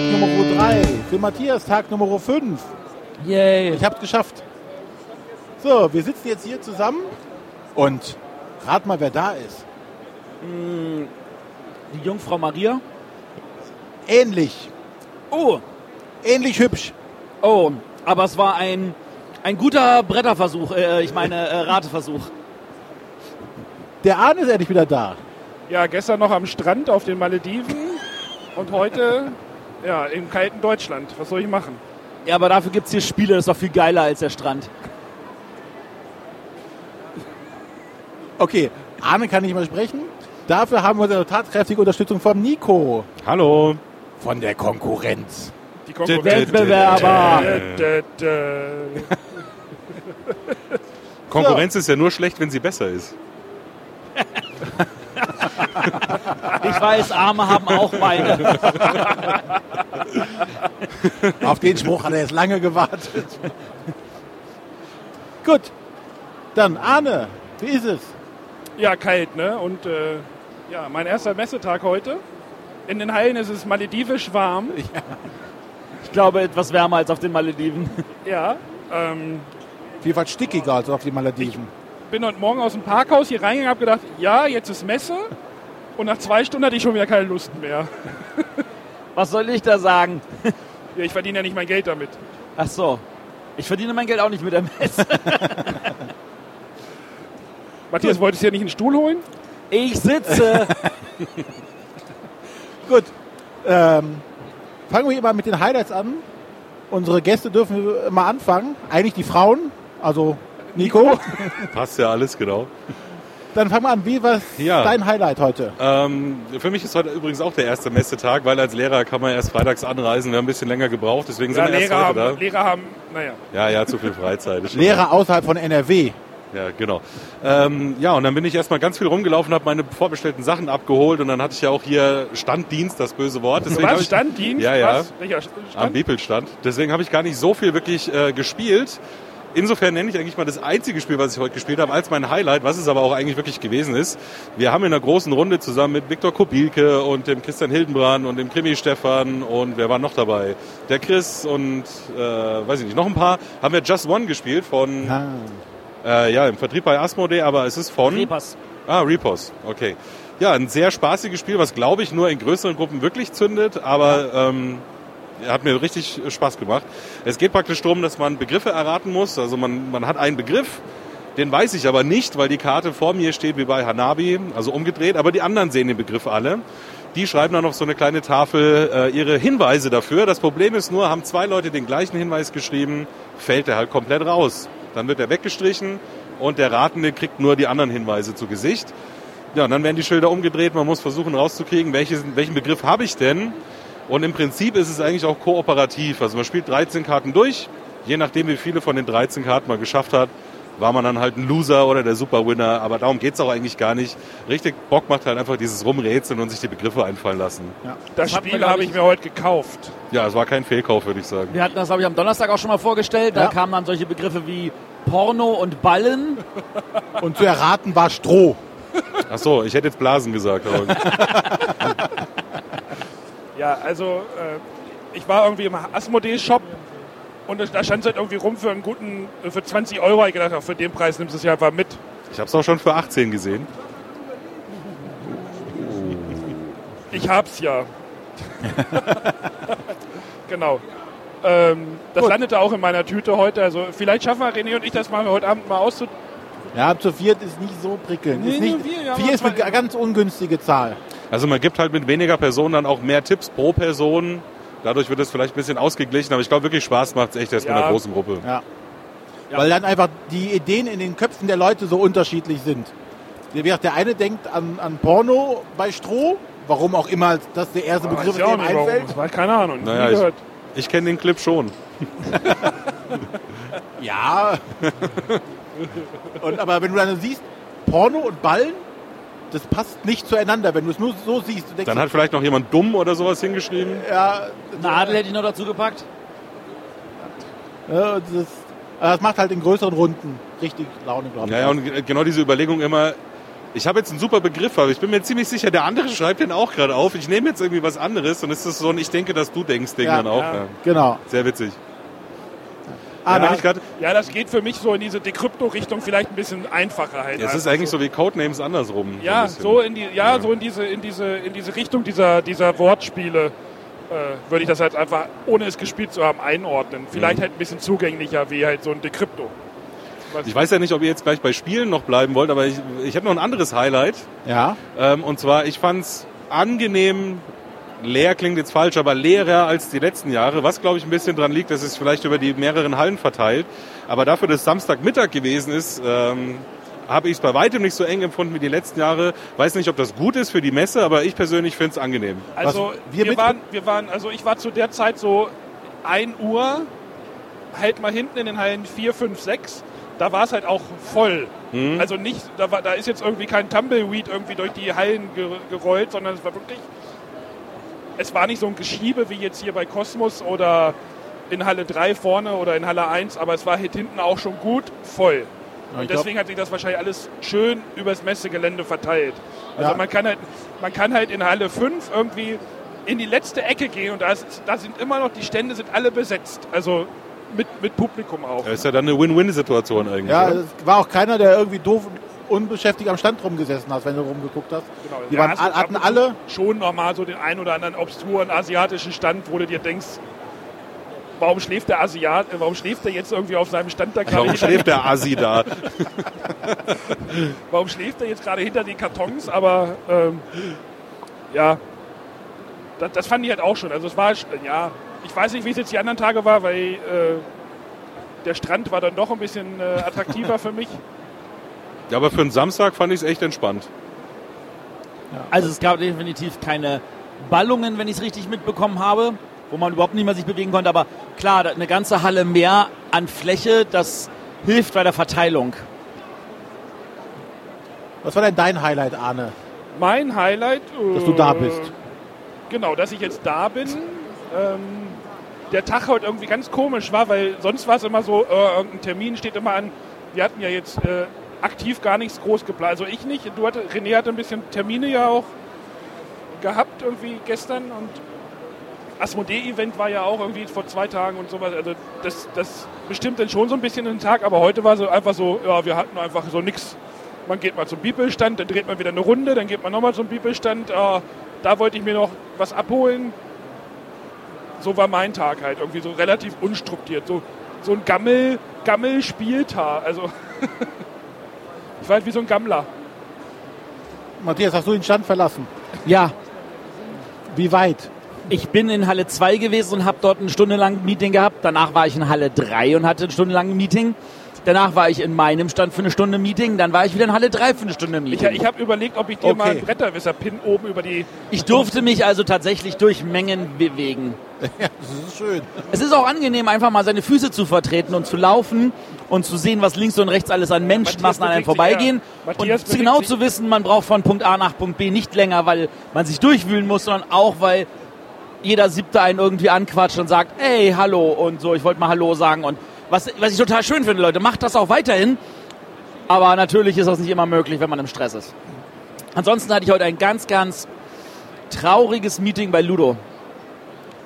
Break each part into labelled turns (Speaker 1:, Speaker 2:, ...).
Speaker 1: Tag Nummer 3. Für Matthias Tag Nummer 5.
Speaker 2: Yay.
Speaker 1: Ich hab's geschafft. So, wir sitzen jetzt hier zusammen und rat mal, wer da ist.
Speaker 2: Die Jungfrau Maria.
Speaker 1: Ähnlich.
Speaker 2: Oh,
Speaker 1: Ähnlich hübsch.
Speaker 2: oh, aber es war ein, ein guter Bretterversuch, äh, ich meine äh, Rateversuch.
Speaker 1: Der Arne ist endlich wieder da.
Speaker 3: Ja, gestern noch am Strand auf den Malediven und heute ja, im kalten Deutschland. Was soll ich machen?
Speaker 2: Ja, aber dafür gibt's hier Spiele, das ist doch viel geiler als der Strand.
Speaker 1: Okay, Arne kann nicht mehr sprechen. Dafür haben wir eine tatkräftige Unterstützung von Nico.
Speaker 4: Hallo.
Speaker 1: Von der Konkurrenz.
Speaker 3: Die
Speaker 2: Wettbewerber.
Speaker 3: Dä, dä.
Speaker 4: Konkurrenz ist ja nur schlecht, wenn sie besser ist.
Speaker 2: Ich weiß, Arme haben auch Beine.
Speaker 1: Auf den Spruch hat er jetzt lange gewartet. Gut, dann Arne, wie ist es?
Speaker 3: Ja, kalt, ne? Und äh, ja, mein erster Messetag heute. In den Hallen ist es maledivisch warm.
Speaker 2: Ich glaube, etwas wärmer als auf den Malediven.
Speaker 3: Ja. Ähm,
Speaker 1: Vielfalt stickiger als auf die Malediven.
Speaker 3: Bin heute Morgen aus dem Parkhaus hier reingegangen, habe gedacht, ja, jetzt ist Messe. Und nach zwei Stunden hatte ich schon wieder keine Lust mehr.
Speaker 2: Was soll ich da sagen?
Speaker 3: Ja, ich verdiene ja nicht mein Geld damit.
Speaker 2: Ach so. Ich verdiene mein Geld auch nicht mit der Messe.
Speaker 3: Matthias, wolltest du ja nicht einen Stuhl holen?
Speaker 2: Ich sitze.
Speaker 1: Gut, ähm, fangen wir mal mit den Highlights an. Unsere Gäste dürfen mal anfangen. Eigentlich die Frauen, also Nico.
Speaker 4: Passt ja alles, genau.
Speaker 1: Dann fangen wir an. Wie war
Speaker 4: Ja.
Speaker 1: dein Highlight heute?
Speaker 4: Ähm, für mich ist heute übrigens auch der erste Messetag, weil als Lehrer kann man erst freitags anreisen. Wir haben ein bisschen länger gebraucht, deswegen
Speaker 3: Ja,
Speaker 4: sind wir erst
Speaker 3: Lehrer
Speaker 4: heute
Speaker 3: haben,
Speaker 4: da.
Speaker 3: Lehrer haben, naja.
Speaker 4: Ja, ja, zu viel Freizeit.
Speaker 1: Lehrer außerhalb von NRW.
Speaker 4: Ja, genau. Ähm, ja, und dann bin ich erstmal ganz viel rumgelaufen, habe meine vorbestellten Sachen abgeholt und dann hatte ich ja auch hier Standdienst, das böse Wort. Deswegen
Speaker 3: Was?
Speaker 4: ich,
Speaker 3: Standdienst?
Speaker 4: Ja, ja.
Speaker 3: Was? Welcher Stand?
Speaker 4: Am Bepelstand. Deswegen habe ich gar nicht so viel wirklich äh, gespielt. Insofern nenne ich eigentlich mal das einzige Spiel, was ich heute gespielt habe, als mein Highlight, was es aber auch eigentlich wirklich gewesen ist. Wir haben in einer großen Runde zusammen mit Viktor Kubilke und dem Christian Hildenbrand und dem Krimi Stefan und wer war noch dabei? Der Chris und äh, weiß ich nicht, noch ein paar, haben wir Just One gespielt von
Speaker 1: Ah.
Speaker 4: äh, ja, im Vertrieb bei Asmodee, aber es ist von...
Speaker 2: Repas.
Speaker 4: Ah, Repos, okay. Ja, ein sehr spaßiges Spiel, was glaube ich nur in größeren Gruppen wirklich zündet, aber ähm, hat mir richtig Spaß gemacht. Es geht praktisch darum, dass man Begriffe erraten muss. Also man, man hat einen Begriff, den weiß ich aber nicht, weil die Karte vor mir steht wie bei Hanabi, also umgedreht, aber die anderen sehen den Begriff alle. Die schreiben dann auf so eine kleine Tafel äh, ihre Hinweise dafür. Das Problem ist nur, haben zwei Leute den gleichen Hinweis geschrieben, fällt er halt komplett raus. Dann wird er weggestrichen und der Ratende kriegt nur die anderen Hinweise zu Gesicht. Ja, und dann werden die Schilder umgedreht. Man muss versuchen rauszukriegen, welches, welchen Begriff habe ich denn? Und im Prinzip ist es eigentlich auch kooperativ. Also man spielt 13 Karten durch. Je nachdem, wie viele von den 13 Karten man geschafft hat, war man dann halt ein Loser oder der Superwinner. Aber darum geht's auch eigentlich gar nicht. Richtig Bock macht halt einfach dieses Rumrätseln und sich die Begriffe einfallen lassen.
Speaker 3: Das
Speaker 2: hat mir,
Speaker 3: Spiel habe
Speaker 2: ich-
Speaker 3: ich mir heute gekauft.
Speaker 4: Ja, es war kein Fehlkauf, würde ich sagen.
Speaker 2: Wir hatten das, glaube ich, am Donnerstag auch schon mal vorgestellt. Da
Speaker 1: Ja.
Speaker 2: kamen dann solche Begriffe wie Porno und Ballen.
Speaker 1: Und zu erraten war Stroh.
Speaker 4: Ach so, ich hätte jetzt Blasen gesagt.
Speaker 3: Ja, also äh, ich war irgendwie im Asmodee-Shop und da stand es halt irgendwie rum für einen guten, für 20 Euro. Ich gedacht, ach, für den Preis nimmst du es ja einfach mit.
Speaker 4: ich habe es auch schon für 18 gesehen.
Speaker 3: Ich hab's ja. genau. Ähm, das
Speaker 1: Gut.
Speaker 3: landete auch in meiner Tüte heute. Also vielleicht schaffen wir René und ich das mal heute Abend mal auszu...
Speaker 1: Ja, zu viert ist nicht so prickelnd.
Speaker 3: Nee,
Speaker 1: ist nicht,
Speaker 3: wir, ja,
Speaker 1: vier ist eine ganz ungünstige Zahl.
Speaker 4: Also man gibt halt mit weniger Personen dann auch mehr Tipps pro Person. Dadurch wird es vielleicht ein bisschen ausgeglichen, aber ich glaube wirklich Spaß macht es echt erst mit
Speaker 3: Ja.
Speaker 4: einer großen Gruppe.
Speaker 1: Ja. Weil dann einfach die Ideen in den Köpfen der Leute so unterschiedlich sind. Wie gesagt, Der eine denkt an, an Porno bei Stroh, warum auch immer das der erste Begriff
Speaker 3: Weiß
Speaker 1: ist,
Speaker 3: ich
Speaker 1: der
Speaker 3: auch
Speaker 1: ihm
Speaker 3: nicht, warum.
Speaker 1: einfällt.
Speaker 3: Das war keine Ahnung.
Speaker 4: Naja, ich-. Ich kenne den Clip schon.
Speaker 1: Ja. und, aber wenn du dann siehst, Porno und Ballen, das passt nicht zueinander. Wenn du es nur so siehst, du denkst,
Speaker 4: Dann hat vielleicht noch jemand dumm oder sowas hingeschrieben.
Speaker 1: ja,
Speaker 2: Nadel hätte ich noch dazu gepackt.
Speaker 1: ja, das, aber das macht halt in größeren Runden richtig Laune, glaube ich.
Speaker 4: Ja, ja, und ge- genau diese Überlegung immer, Ich habe jetzt einen super Begriff, aber ich bin mir ziemlich sicher, der andere schreibt den auch gerade auf. Ich nehme jetzt irgendwie was anderes und es ist so ein Ich denke, dass du denkst Ding
Speaker 1: Ja,
Speaker 4: dann auch.
Speaker 3: ja.
Speaker 4: Ja.
Speaker 1: Genau.
Speaker 4: Sehr witzig.
Speaker 1: Ah,
Speaker 4: Ja,
Speaker 3: Ja, das geht für mich so in diese Dekrypto-Richtung vielleicht ein bisschen einfacher halt.
Speaker 4: es ist
Speaker 3: Also
Speaker 4: eigentlich so wie Codenames andersrum.
Speaker 3: Ja, so in die, ja, so in diese, in diese, in diese Richtung dieser, dieser Wortspiele äh, würde ich das halt einfach, ohne es gespielt zu haben, einordnen. Vielleicht
Speaker 4: Mhm.
Speaker 3: halt ein bisschen zugänglicher wie halt so ein Decrypto. Was-
Speaker 4: Ich weiß ja nicht, ob ihr jetzt gleich bei Spielen noch bleiben wollt, aber ich, ich habe noch ein anderes Highlight.
Speaker 1: ja.
Speaker 4: Ähm, und zwar, ich fand's angenehm, leer klingt jetzt falsch, aber leerer als die letzten Jahre. Was, glaube ich, ein bisschen dran liegt, dass es vielleicht über die mehreren Hallen verteilt. Aber dafür, dass Samstagmittag gewesen ist, ähm, habe ich es bei weitem nicht so eng empfunden wie die letzten Jahre. Weiß nicht, ob das gut ist für die Messe, aber ich persönlich finde es angenehm.
Speaker 3: Also
Speaker 1: wir
Speaker 3: wir, waren, wir waren, also ich war zu der Zeit so 1 Uhr, halt mal hinten in den Hallen 4, 5, 6. Da war es halt auch voll.
Speaker 1: Mhm.
Speaker 3: Also nicht, da, war, da ist jetzt irgendwie kein Tumbleweed irgendwie durch die Hallen ge gerollt, sondern es war wirklich, es war nicht so ein Geschiebe wie jetzt hier bei Kosmos oder in Halle 3 vorne oder in Halle 1, aber es war halt hinten auch schon gut voll. Und
Speaker 1: glaub-
Speaker 3: deswegen hat sich das wahrscheinlich alles schön übers Messegelände verteilt. Also
Speaker 1: Ja.
Speaker 3: man, kann halt, man kann halt in Halle 5 irgendwie in die letzte Ecke gehen und da, ist, da sind immer noch, die Stände sind alle besetzt. Also mit, mit Publikum auch.
Speaker 4: Das ist ja dann eine Win-Win-Situation eigentlich.
Speaker 1: Ja,
Speaker 4: oder?
Speaker 1: es war auch keiner, der irgendwie doof unbeschäftigt am Stand rumgesessen hat, wenn du rumgeguckt hast.
Speaker 3: Genau.
Speaker 1: Die
Speaker 3: Ja,
Speaker 1: waren,
Speaker 3: hast du
Speaker 1: hatten alle,
Speaker 3: Schon nochmal so den einen oder anderen obskuren asiatischen Stand, wo du dir denkst, warum schläft der Asiat, äh, warum schläft der jetzt irgendwie auf seinem Stand da gerade
Speaker 4: Warum
Speaker 3: hinter
Speaker 4: schläft der Asi da?
Speaker 3: warum schläft er jetzt gerade hinter den Kartons? Aber ähm, ja, das, das fand ich halt auch schon. Also es war, ja, ich weiß nicht, wie es jetzt die anderen Tage war, weil äh, der Strand war dann doch ein bisschen äh, attraktiver für mich.
Speaker 4: Ja, aber für einen Samstag fand ich es echt entspannt.
Speaker 2: Also es gab definitiv keine Ballungen, wenn ich es richtig mitbekommen habe, wo man überhaupt nicht mehr sich bewegen konnte. Aber klar, eine ganze Halle mehr an Fläche, das hilft bei der Verteilung.
Speaker 1: was war denn dein Highlight, Arne?
Speaker 3: Mein Highlight. Äh,
Speaker 1: Dass du da bist.
Speaker 3: Genau, dass ich jetzt da bin. Ähm, der Tag heute irgendwie ganz komisch war, weil sonst war es immer so, äh, irgendein Termin steht immer an. Wir hatten ja jetzt äh, aktiv gar nichts groß geplant. Also ich nicht. Du hatte, René hatte ein bisschen Termine ja auch gehabt irgendwie gestern und Asmodee-Event war ja auch irgendwie vor zwei Tagen und sowas. Also das, das bestimmt dann schon so ein bisschen den Tag, aber heute war so einfach so, ja, wir hatten einfach so nichts. Man geht mal zum Bibelstand, dann dreht man wieder eine Runde, dann geht man nochmal zum Bibelstand. Äh, da wollte ich mir noch was abholen. So war mein Tag halt, irgendwie so relativ unstrukturiert. So, so ein Gammel, Gammel-Spieltag. Also ich war halt wie so ein Gammler.
Speaker 1: Matthias, hast du den Stand verlassen?
Speaker 2: Ja,
Speaker 1: Wie weit?
Speaker 2: ich bin in Halle 2 gewesen und habe dort eine Stunde lang ein Meeting gehabt. Danach war ich in Halle 3 und hatte eine Stunde lang ein Meeting. Danach war ich in meinem Stand für eine Stunde Meeting. Dann war ich wieder in Halle 3 für eine Stunde
Speaker 3: Ich,
Speaker 2: Meeting.
Speaker 3: ich habe überlegt, ob ich dir mal
Speaker 1: Okay.
Speaker 3: einen Bretterwisser-Pin oben über die
Speaker 2: Ich durfte mich also tatsächlich durch Mengen bewegen.
Speaker 1: Ja, das ist schön.
Speaker 2: Es ist auch angenehm, einfach mal seine Füße zu vertreten und zu laufen und zu sehen, was links und rechts alles an Menschenmassen an einem vorbeigehen.
Speaker 3: ja.
Speaker 2: Und genau zu wissen, man braucht von Punkt A nach Punkt B nicht länger, weil man sich durchwühlen muss, sondern auch, weil jeder Siebte einen irgendwie anquatscht und sagt, hey, hallo und so, ich wollte mal Hallo sagen. Und was, was ich total schön finde, Leute, macht das auch weiterhin. Aber natürlich ist das nicht immer möglich, wenn man im Stress ist. Ansonsten hatte ich heute ein ganz, ganz trauriges Meeting bei Ludo.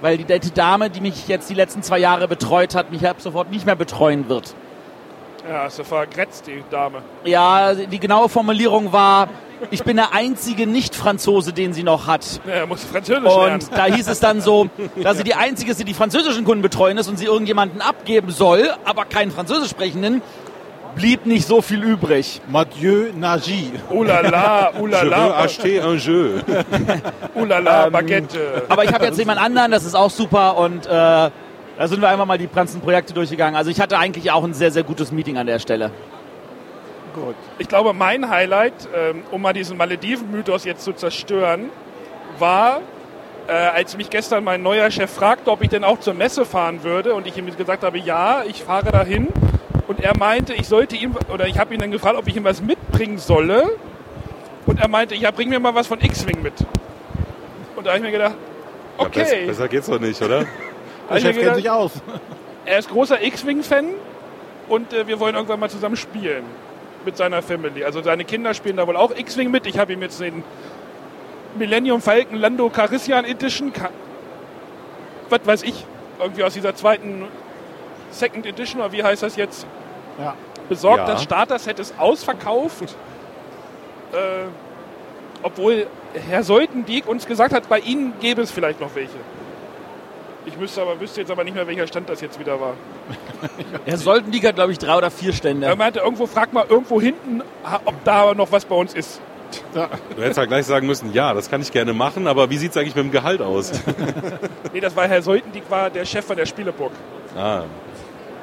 Speaker 2: Weil die nette Dame, die mich jetzt die letzten zwei Jahre betreut hat, mich ab sofort nicht mehr betreuen wird.
Speaker 3: Ja, ist ja vergrätzt, die Dame.
Speaker 2: Ja, die genaue Formulierung war, ich bin der einzige Nicht-Franzose, den sie noch hat.
Speaker 3: Ja, er muss Französisch lernen.
Speaker 2: Und da hieß es dann so, dass sie die einzige ist, die die französischen Kunden betreuen ist und sie irgendjemanden abgeben soll, aber keinen Französisch sprechenden, blieb nicht so viel übrig.
Speaker 1: Mathieu Nagy.
Speaker 3: Oh la la, oh la
Speaker 4: Je veux
Speaker 3: la,
Speaker 4: acheter un jeu.
Speaker 3: oh la la, Baguette.
Speaker 2: Aber ich habe jetzt jemand anderen, das ist auch super und äh, da sind wir einfach mal die ganzen Projekte durchgegangen. Also ich hatte eigentlich auch ein sehr, sehr gutes Meeting an der Stelle.
Speaker 1: Gut.
Speaker 3: Ich glaube, mein Highlight, ähm, um mal diesen Malediven-Mythos jetzt zu zerstören, war, äh, als mich gestern mein neuer Chef fragte, ob ich denn auch zur Messe fahren würde und ich ihm gesagt habe, ja, ich fahre dahin. Und er meinte, ich sollte ihm, oder ich habe ihn dann gefragt, ob ich ihm was mitbringen solle. Und er meinte, ja, bring mir mal was von X-Wing mit. Und da habe ich mir gedacht,
Speaker 4: Ja, bess-
Speaker 3: okay.
Speaker 4: besser geht's doch nicht, oder?
Speaker 1: Der
Speaker 3: mir
Speaker 1: Chef kennt sich aus.
Speaker 3: er ist großer X-Wing-Fan und äh, wir wollen irgendwann mal zusammen spielen. mit seiner Family. Also seine Kinder spielen da wohl auch X-Wing mit. Ich habe ihm jetzt den Millennium Falcon Lando Carissian Edition, Ka was weiß ich, irgendwie aus dieser zweiten Second Edition oder wie heißt das jetzt,
Speaker 1: Ja.
Speaker 3: besorgt.
Speaker 4: Ja.
Speaker 3: Das Starter-Set ist ausverkauft. Äh, obwohl Herr Seutendieck uns gesagt hat, bei Ihnen gäbe es vielleicht noch welche. Ich müsste aber, wüsste jetzt aber nicht mehr, welcher Stand das jetzt wieder war.
Speaker 2: Ja, sollten die glaube ich, drei oder vier Stände.
Speaker 3: Er meinte, irgendwo, frag mal irgendwo hinten, ob da noch was bei uns ist.
Speaker 4: Du hättest ja gleich sagen müssen, ja, das kann ich gerne machen, aber wie sieht es eigentlich mit dem Gehalt aus?
Speaker 3: Nee, das war Herr Seutendieck, war der Chef von der Spieleburg.
Speaker 4: ah,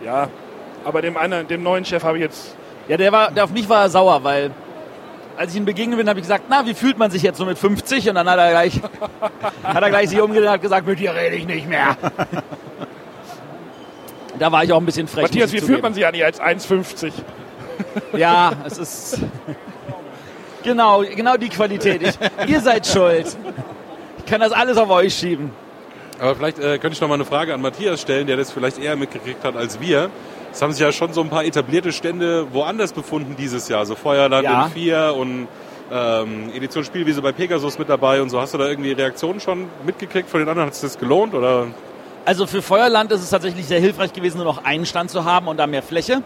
Speaker 3: Ja, aber dem anderen, dem neuen Chef habe ich jetzt.
Speaker 2: Ja, der war, der auf mich war er sauer, weil als ich ihm begegnet bin, habe ich gesagt, na, wie fühlt man sich jetzt so mit 50? Und dann hat er gleich, hat er gleich sich umgedreht und hat gesagt, mit dir rede ich nicht mehr. Da war ich auch ein bisschen frech.
Speaker 3: Matthias, wie
Speaker 2: ich
Speaker 3: fühlt man
Speaker 2: zugeben.
Speaker 3: sich eigentlich als 1,50?
Speaker 2: Ja, es ist genau, genau die Qualität. Ich, ihr seid schuld. Ich kann das alles auf euch schieben.
Speaker 4: aber vielleicht äh, könnte ich noch mal eine Frage an Matthias stellen, der das vielleicht eher mitgekriegt hat als wir. Es haben sich ja schon so ein paar etablierte Stände woanders befunden dieses Jahr, so Feuerland
Speaker 2: Ja.
Speaker 4: in 4 und ähm, Edition Spielwiese bei Pegasus mit dabei und so. Hast du da irgendwie Reaktionen schon mitgekriegt von den anderen? Hat es das gelohnt oder?
Speaker 2: Also für Feuerland ist es tatsächlich sehr hilfreich gewesen, nur noch einen Stand zu haben und da mehr Fläche.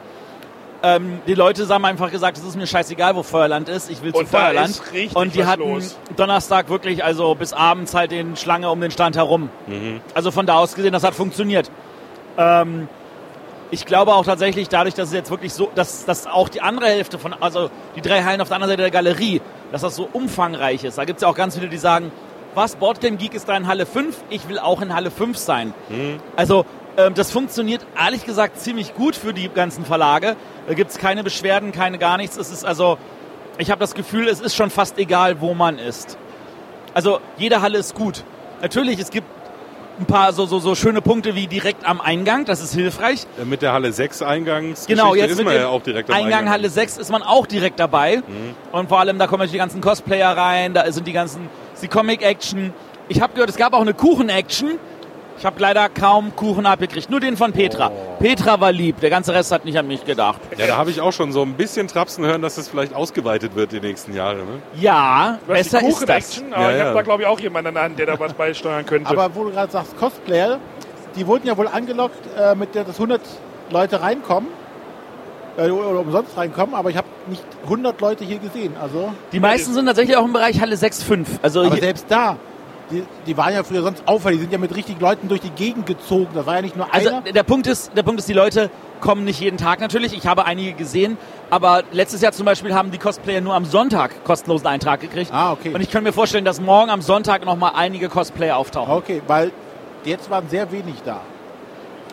Speaker 2: Ähm, die Leute haben einfach gesagt, es ist mir scheißegal, wo Feuerland ist, ich will zu
Speaker 3: Und da
Speaker 2: Feuerland.
Speaker 3: ist richtig
Speaker 2: und die
Speaker 3: was
Speaker 2: hatten
Speaker 3: los.
Speaker 2: Donnerstag wirklich also bis abends halt den Schlange um den Stand herum. Also von da aus gesehen, das hat funktioniert. Ähm, ich glaube auch tatsächlich dadurch, dass es jetzt wirklich so, dass, dass auch die andere Hälfte von, also die drei Hallen auf der anderen Seite der Galerie, dass das so umfangreich ist. Da gibt es ja auch ganz viele, die sagen, was, Boardgame Geek ist da in Halle 5, ich will auch in Halle 5 sein. Also ähm, das funktioniert ehrlich gesagt ziemlich gut für die ganzen Verlage. Da gibt es keine Beschwerden, keine gar nichts. Es ist also, ich habe das Gefühl, es ist schon fast egal, wo man ist. Also jede Halle ist gut. Natürlich, es gibt ein paar so, so, so schöne Punkte wie direkt am Eingang, das ist hilfreich.
Speaker 4: Äh, Mit der Halle 6 Eingangs
Speaker 2: Genau, jetzt
Speaker 4: ist man ja auch direkt am
Speaker 2: Eingang, Halle 6 ist man auch direkt dabei. Und vor allem, da kommen natürlich die ganzen Cosplayer rein, da sind die ganzen, die Comic-Action. Ich habe gehört, es gab auch eine Kuchen-Action. Ich habe leider kaum Kuchen abgekriegt, nur den von Petra. Petra war lieb, der ganze Rest hat nicht an mich gedacht.
Speaker 4: Ja, da habe ich auch schon so ein bisschen Trapsen hören, dass das vielleicht ausgeweitet wird die nächsten Jahre. Ne?
Speaker 2: Ja,
Speaker 3: Du
Speaker 2: besser
Speaker 3: die
Speaker 2: ist das.
Speaker 3: Aber
Speaker 4: Ja,
Speaker 3: ich
Speaker 4: ja.
Speaker 3: habe da glaube ich auch jemanden an der Hand, der da was beisteuern könnte.
Speaker 1: Aber wo du gerade sagst, Cosplayer, die wurden ja wohl angelockt, äh, mit der, dass 100 Leute reinkommen. Äh, oder umsonst reinkommen, aber ich habe nicht 100 Leute hier gesehen. Also,
Speaker 2: Die meisten sind tatsächlich auch im Bereich Halle 6,5. Also
Speaker 1: aber selbst da, die, die waren ja früher sonst auffällig, die sind ja mit richtig Leuten durch die Gegend gezogen. Das war ja nicht nur
Speaker 2: Also
Speaker 1: einer.
Speaker 2: der Punkt ist, der Punkt ist, die Leute kommen nicht jeden Tag natürlich. Ich habe einige gesehen, aber letztes Jahr zum Beispiel haben die Cosplayer nur am Sonntag kostenlosen Eintrag gekriegt.
Speaker 1: Ah, okay.
Speaker 2: Und ich könnte mir vorstellen, dass morgen am Sonntag noch mal einige Cosplayer auftauchen.
Speaker 1: Okay, weil jetzt waren sehr wenig da.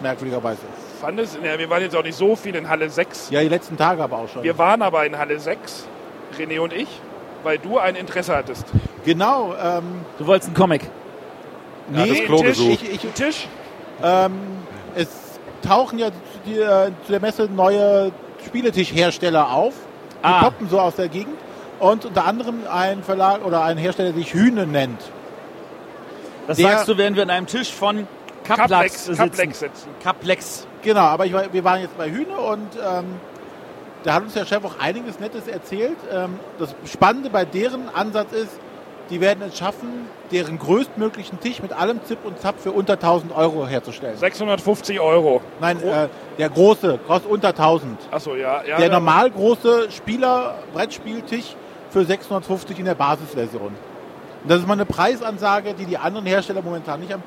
Speaker 1: Merkwürdigerweise.
Speaker 3: fand es, ja, wir waren jetzt auch nicht so viel in Halle 6.
Speaker 1: Ja, die letzten Tage aber auch schon.
Speaker 3: Wir waren aber in Halle 6, René und ich, weil du ein Interesse hattest.
Speaker 1: Genau, ähm,
Speaker 2: Du wolltest einen Comic.
Speaker 4: Ja, das
Speaker 1: nee,
Speaker 4: Klo
Speaker 3: Tisch,
Speaker 4: gesucht.
Speaker 1: ich, ich,
Speaker 3: Tisch,
Speaker 1: Ähm, es tauchen ja zu, die, äh, zu der Messe neue Spieletischhersteller auf. Die
Speaker 2: Ah.
Speaker 1: poppen so aus der Gegend. Und unter anderem ein Verlag oder ein Hersteller, der sich Hühne nennt.
Speaker 2: Das
Speaker 1: Der-
Speaker 2: sagst du, während wir an einem Tisch von Caplex
Speaker 3: Caplex,
Speaker 2: sitzen.
Speaker 3: Caplex sitzen.
Speaker 2: Caplex.
Speaker 1: Genau, aber ich, wir waren jetzt bei Hühne und ähm, da hat uns der Chef auch einiges Nettes erzählt. Ähm, das Spannende bei deren Ansatz ist, die werden es schaffen, deren größtmöglichen Tisch mit allem Zip und Zap für unter 1000 Euro herzustellen.
Speaker 3: 650 Euro.
Speaker 1: Nein, äh, der große kostet unter 1000.
Speaker 3: Achso, ja. ja
Speaker 1: der
Speaker 3: ja.
Speaker 1: normal große Spieler-Brettspieltisch für 650 in der Basisversion. Und das ist mal eine Preisansage, die die anderen Hersteller momentan nicht haben.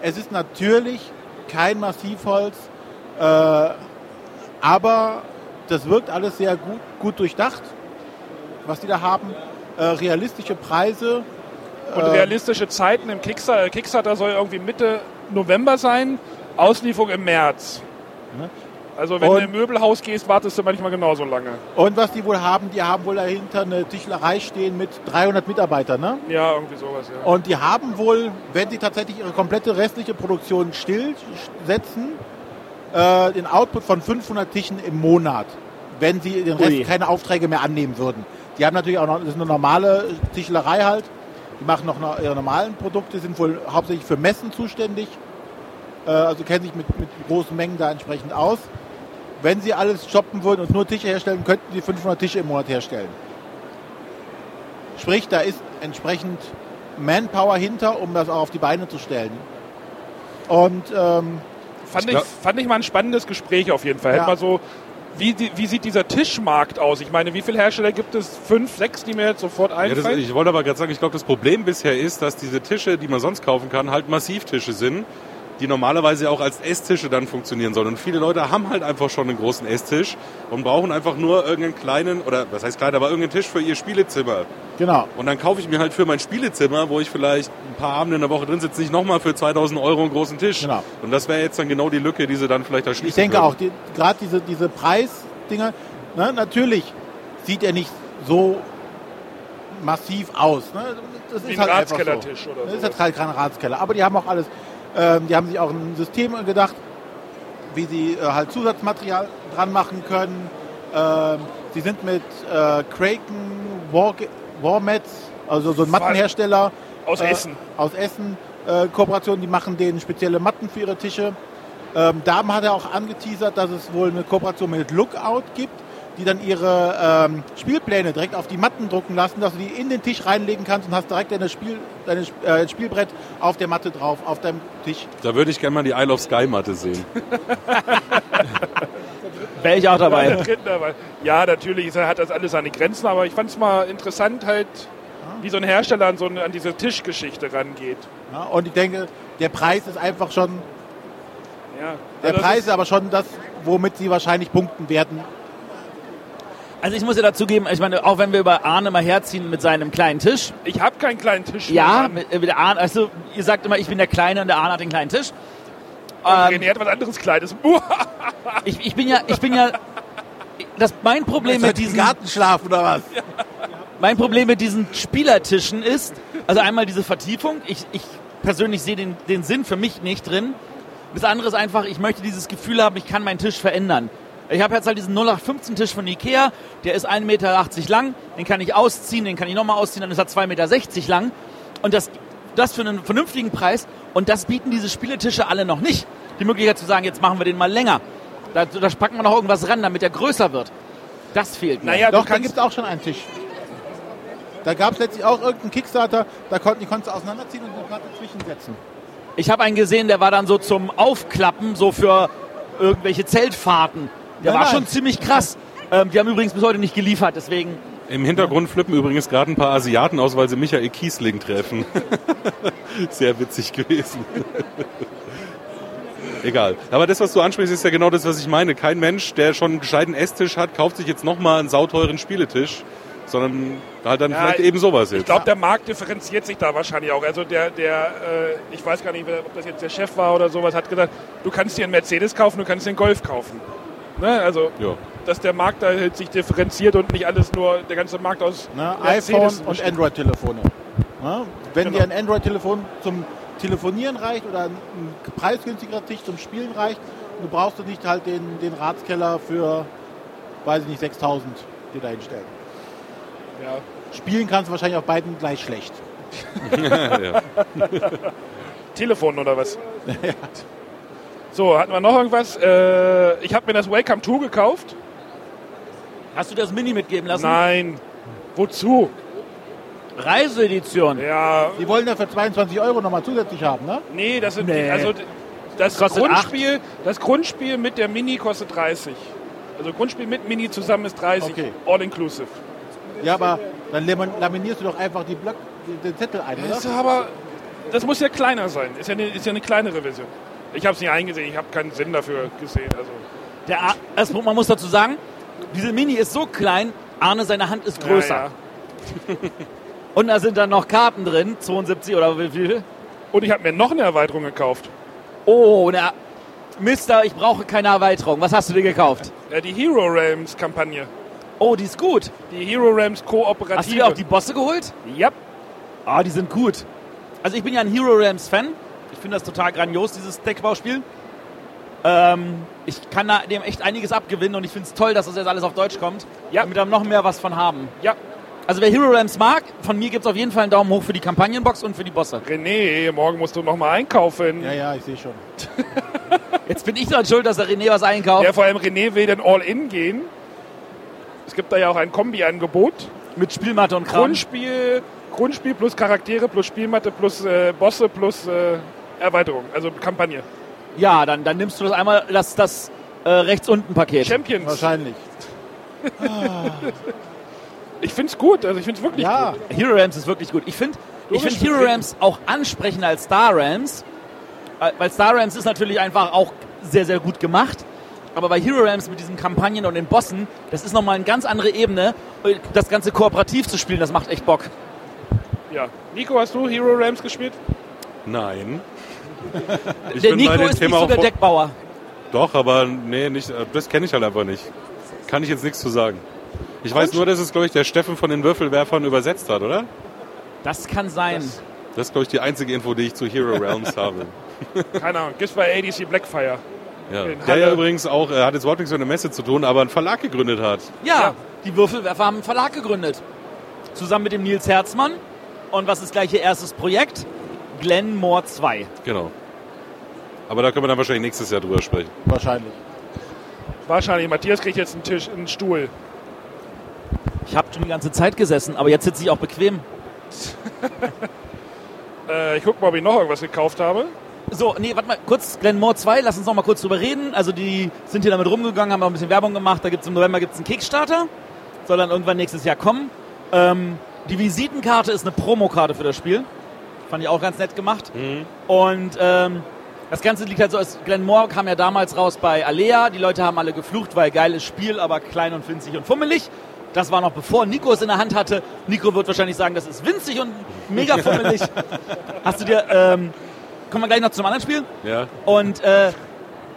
Speaker 1: Es ist natürlich kein Massivholz, äh, aber das wirkt alles sehr gut, gut durchdacht, was die da haben. Äh, realistische Preise.
Speaker 3: Und realistische Zeiten im Kickstarter. Kickstarter soll irgendwie Mitte November sein, Auslieferung im März.
Speaker 1: Ne?
Speaker 3: Also wenn
Speaker 1: Und-
Speaker 3: du im Möbelhaus gehst, wartest du manchmal genauso lange.
Speaker 1: Und was die wohl haben, die haben wohl dahinter eine Tischlerei stehen mit 300 Mitarbeitern. Ne?
Speaker 3: Ja, irgendwie sowas, ja.
Speaker 1: Und die haben wohl, wenn sie tatsächlich ihre komplette restliche Produktion stillsetzen, äh, den Output von 500 Tischen im Monat, wenn sie den Rest
Speaker 2: Ui.
Speaker 1: keine Aufträge mehr annehmen würden. Die haben natürlich auch noch, das ist eine normale Tischlerei halt. Die machen noch ihre normalen Produkte, sind wohl hauptsächlich für Messen zuständig. Äh, also kennen sich mit, mit großen Mengen da entsprechend aus. wenn sie alles shoppen würden und nur Tische herstellen, könnten sie 500 Tische im Monat herstellen. Sprich, da ist entsprechend Manpower hinter, um das auch auf die Beine zu stellen. Und ähm,
Speaker 3: Fand ich, fand ich mal ein spannendes Gespräch auf jeden Fall.
Speaker 1: Ja.
Speaker 3: Hätte mal so, wie, wie sieht dieser Tischmarkt aus? Ich meine, wie viele Hersteller gibt es? Fünf, sechs, die mir jetzt sofort
Speaker 4: Ja, das,
Speaker 3: einfallen?
Speaker 4: ich wollte aber gerade sagen, ich glaube, das Problem bisher ist, dass diese Tische, die man sonst kaufen kann, halt Massivtische sind, die normalerweise auch als Esstische dann funktionieren sollen. Und viele Leute haben halt einfach schon einen großen Esstisch und brauchen einfach nur irgendeinen kleinen, oder was heißt klein, aber irgendeinen Tisch für ihr Spielezimmer.
Speaker 1: genau.
Speaker 4: Und dann kaufe ich mir halt für mein Spielezimmer, wo ich vielleicht ein paar Abende in der Woche drin sitze, nicht nochmal für 2000 Euro einen großen Tisch.
Speaker 1: Genau.
Speaker 4: Und das wäre jetzt dann genau die Lücke, die sie dann vielleicht erschließen
Speaker 1: Ich denke
Speaker 4: können.
Speaker 1: auch, die, gerade diese, diese Preisdinger, ne, natürlich sieht er nicht so massiv aus. Ne? Das
Speaker 3: Wie
Speaker 1: ist
Speaker 3: ein
Speaker 1: halt
Speaker 3: Ratskellertisch
Speaker 1: so.
Speaker 3: oder
Speaker 1: Das ist halt kein Ratskeller. Aber die haben auch alles, ähm, die haben sich auch ein System gedacht, wie sie äh, halt Zusatzmaterial dran machen können. Ähm, sie sind mit äh, Kraken War, Warmats, also so ein Mattenhersteller
Speaker 3: Aus
Speaker 1: äh,
Speaker 3: Essen.
Speaker 1: aus Essen äh, Kooperation, die machen denen spezielle Matten für ihre Tische. Ähm, da hat er auch angeteasert, dass es wohl eine Kooperation mit Lookout gibt, die dann ihre ähm, Spielpläne direkt auf die Matten drucken lassen, dass du die in den Tisch reinlegen kannst und hast direkt deine Spiel, deine, äh, Spielbrett auf der Matte drauf, auf deinem Tisch.
Speaker 4: Da würde ich gerne mal die Isle of Sky Matte sehen.
Speaker 2: Wäre ich auch dabei.
Speaker 3: Ja, natürlich hat das alles seine Grenzen, aber ich fand es mal interessant, halt, wie so ein Hersteller an, so eine, an diese Tischgeschichte rangeht.
Speaker 1: Ja, und ich denke, der Preis ist einfach schon,
Speaker 3: Ja.
Speaker 1: der
Speaker 3: Also
Speaker 1: Preis
Speaker 3: ist-
Speaker 1: ist aber schon das, womit sie wahrscheinlich punkten werden.
Speaker 2: Also ich muss ja dazugeben, ich meine, auch wenn wir über Arne mal herziehen mit seinem kleinen Tisch.
Speaker 3: Ich habe keinen kleinen Tisch.
Speaker 2: Ja,
Speaker 3: mehr.
Speaker 2: mit, äh, mit der Arne, also ihr sagt immer, ich bin der Kleine und der Arne hat den kleinen Tisch.
Speaker 3: Und
Speaker 2: Ähm,
Speaker 3: René hat was anderes Kleines.
Speaker 2: Ich, ich bin ja, ich bin ja, das, mein Problem mit diesen,
Speaker 1: Gartenschlaf oder was?
Speaker 2: mein Problem mit diesen Spielertischen ist, also einmal diese Vertiefung. Ich, ich persönlich sehe den, den Sinn für mich nicht drin. Das andere ist einfach, ich möchte dieses Gefühl haben, ich kann meinen Tisch verändern. Ich habe jetzt halt diesen 0815-Tisch von Ikea, der ist 1,80 Meter lang, den kann ich ausziehen, den kann ich nochmal ausziehen, dann ist er 2,60 Meter lang. Und das, das für einen vernünftigen Preis. Und das bieten diese Spieletische alle noch nicht. Die Möglichkeit zu sagen, jetzt machen wir den mal länger. Da, da packen wir noch irgendwas ran, damit er größer wird. Das fehlt mir.
Speaker 3: Naja,
Speaker 1: Doch, da gibt es auch schon einen Tisch. Da gab es letztlich auch irgendeinen Kickstarter, da konnten die konntest du auseinanderziehen und eine Platte zwischensetzen.
Speaker 2: Ich habe einen gesehen, der war dann so zum Aufklappen, so für irgendwelche Zeltfahrten. Der
Speaker 1: Nein,
Speaker 2: war
Speaker 1: nein.
Speaker 2: schon ziemlich krass. Ähm, die haben übrigens bis heute nicht geliefert, deswegen.
Speaker 4: Im Hintergrund flippen übrigens gerade ein paar Asiaten aus, weil sie Michael Kiesling treffen. Sehr witzig gewesen. Egal. Aber das, was du ansprichst, ist ja genau das, was ich meine. Kein Mensch, der schon einen gescheiten Esstisch hat, kauft sich jetzt nochmal einen sauteuren Spieletisch, sondern halt dann
Speaker 3: Ja,
Speaker 4: vielleicht eben sowas jetzt.
Speaker 3: ich glaube, der Markt differenziert sich da wahrscheinlich auch. Also der, der äh, ich weiß gar nicht, ob das jetzt der Chef war oder sowas, hat gesagt, du kannst dir einen Mercedes kaufen, du kannst dir einen Golf kaufen. Ne? Also,
Speaker 4: ja.
Speaker 3: dass der Markt da halt sich differenziert und nicht alles nur, der ganze Markt aus
Speaker 1: Ne? IPhone und. Android-Telefone. Ne? Wenn
Speaker 3: Genau.
Speaker 1: dir ein Android-Telefon zum Telefonieren reicht oder ein, preisgünstigerer Tisch zum Spielen reicht, du brauchst du nicht halt den, den Ratskeller für, weiß ich nicht, 6000 dir da hinstellen.
Speaker 3: Ja.
Speaker 1: Spielen kannst du wahrscheinlich auf beiden gleich schlecht.
Speaker 4: ja.
Speaker 3: Telefon oder was? So, hatten wir noch irgendwas? Äh, ich habe mir das Welcome to gekauft.
Speaker 2: Hast du das Mini mitgeben lassen?
Speaker 3: Nein. Wozu?
Speaker 2: Reiseedition.
Speaker 3: Ja,
Speaker 1: Die wollen ja für 22 Euro nochmal zusätzlich haben, ne?
Speaker 3: nee, das sind
Speaker 2: Nee.
Speaker 3: die, also das
Speaker 2: Kostet
Speaker 3: Grundspiel, das Grundspiel mit der Mini kostet 30. Also Grundspiel mit Mini zusammen ist 30,
Speaker 1: Okay.
Speaker 3: all inclusive.
Speaker 1: Ja, aber dann lamin- laminierst du doch einfach die Block, den Zettel ein, oder?
Speaker 3: Das ist aber das muss ja kleiner sein. Ist ja eine, ist ja eine kleinere Version. Ich habe es nicht eingesehen, ich habe keinen Sinn dafür gesehen. Also
Speaker 2: Der Ar man muss dazu sagen, diese Mini ist so klein, Arne, seine Hand ist größer.
Speaker 3: Ja, ja.
Speaker 2: Und da sind dann noch Karten drin, 72 oder wie viel?
Speaker 3: Und ich habe mir noch eine Erweiterung gekauft.
Speaker 2: Oh, na, Mister, ich brauche keine Erweiterung. Was hast du dir gekauft?
Speaker 3: Ja, die Hero Realms Kampagne.
Speaker 2: Oh, die ist gut.
Speaker 3: Die Hero Realms Kooperative.
Speaker 2: Hast du dir auch die Bosse geholt?
Speaker 3: Ja.
Speaker 2: Ah, die sind gut. Also ich bin ja ein Hero Realms Fan. Ich finde das total grandios, dieses Deckbauspiel. Ähm, ich kann da dem echt einiges abgewinnen und ich finde es toll, dass das jetzt alles auf Deutsch kommt.
Speaker 3: Ja.
Speaker 2: Damit wir noch mehr was von haben.
Speaker 3: Ja.
Speaker 2: Also wer Hero Realms mag, von mir gibt es auf jeden Fall einen Daumen hoch für die Kampagnenbox und für die Bosse.
Speaker 3: René, morgen musst du noch mal einkaufen.
Speaker 1: Ja, ja, ich sehe schon.
Speaker 2: Jetzt bin ich dran schuld, dass der René was einkauft.
Speaker 3: Ja, vor allem René will dann All-In gehen. Es gibt da ja auch ein Kombi-Angebot.
Speaker 2: Mit Spielmatte und Kram.
Speaker 3: Grundspiel, Grundspiel plus Charaktere plus Spielmatte plus äh, Bosse plus äh, Erweiterung, also Kampagne.
Speaker 2: Ja, dann, dann nimmst du das einmal, das, das äh, rechts unten Paket.
Speaker 3: Champions.
Speaker 1: Wahrscheinlich.
Speaker 3: Ich find's gut, also ich find's wirklich
Speaker 1: Ja,
Speaker 3: gut.
Speaker 2: Hero Rams ist wirklich gut. Ich finde ich find Hero. Rams auch ansprechender als Star Rams. Äh, Weil Star Rams ist natürlich einfach auch sehr, sehr gut gemacht. Aber bei Hero Rams mit diesen Kampagnen und den Bossen, das ist nochmal eine ganz andere Ebene. Das Ganze kooperativ zu spielen, das macht echt Bock.
Speaker 3: Ja. Nico, hast du Hero Rams gespielt?
Speaker 4: Nein. Ich
Speaker 2: der
Speaker 4: bin
Speaker 2: Nico
Speaker 4: bei dem
Speaker 2: ist
Speaker 4: Thema
Speaker 2: nicht so der Deckbauer.
Speaker 4: Doch, aber nee, nicht, äh, das kenne ich halt einfach nicht. Kann ich jetzt nichts zu sagen. Ich weiß nur, dass es, glaube ich, der Steffen von den Würfelwerfern übersetzt hat, oder?
Speaker 2: Das kann sein.
Speaker 4: Das ist, glaube ich, die einzige Info, die ich zu Hero Realms habe.
Speaker 3: Keine Ahnung. Gibt's bei ADC Blackfire.
Speaker 4: Ja. Der ja übrigens auch, er hat jetzt überhaupt nichts mit der Messe zu tun, aber einen Verlag gegründet hat.
Speaker 2: Ja,
Speaker 3: Ja.
Speaker 2: die Würfelwerfer haben einen Verlag gegründet. Zusammen mit dem Nils Herzmann. Und was ist gleich ihr erstes Projekt? Glenmore 2.
Speaker 4: Genau. Aber da können wir dann wahrscheinlich nächstes Jahr drüber sprechen.
Speaker 1: wahrscheinlich.
Speaker 3: Wahrscheinlich. Matthias kriegt jetzt einen Tisch, einen Stuhl.
Speaker 2: Ich habe schon die ganze Zeit gesessen, aber jetzt sitze ich auch bequem.
Speaker 3: Äh, ich guck mal, ob ich noch irgendwas gekauft habe.
Speaker 2: So, nee, warte mal, kurz, Glenmore 2, lass uns noch mal kurz drüber reden. Also die sind hier damit rumgegangen, haben auch ein bisschen Werbung gemacht. Da gibt's im November gibt's einen Kickstarter. Soll dann irgendwann nächstes Jahr kommen. Ähm, die Visitenkarte ist eine Promokarte für das Spiel. Fand ich auch ganz nett gemacht. Und ähm, das Ganze liegt halt so, als Glenmore kam ja damals raus bei Alea. Die Leute haben alle geflucht, weil geiles Spiel, aber klein und winzig und fummelig. Das war noch bevor Nico es in der Hand hatte. Nico wird wahrscheinlich sagen, das ist winzig und mega fummelig. Hast du dir, ähm, kommen wir gleich noch zum anderen Spiel?
Speaker 4: Ja.
Speaker 2: Und äh,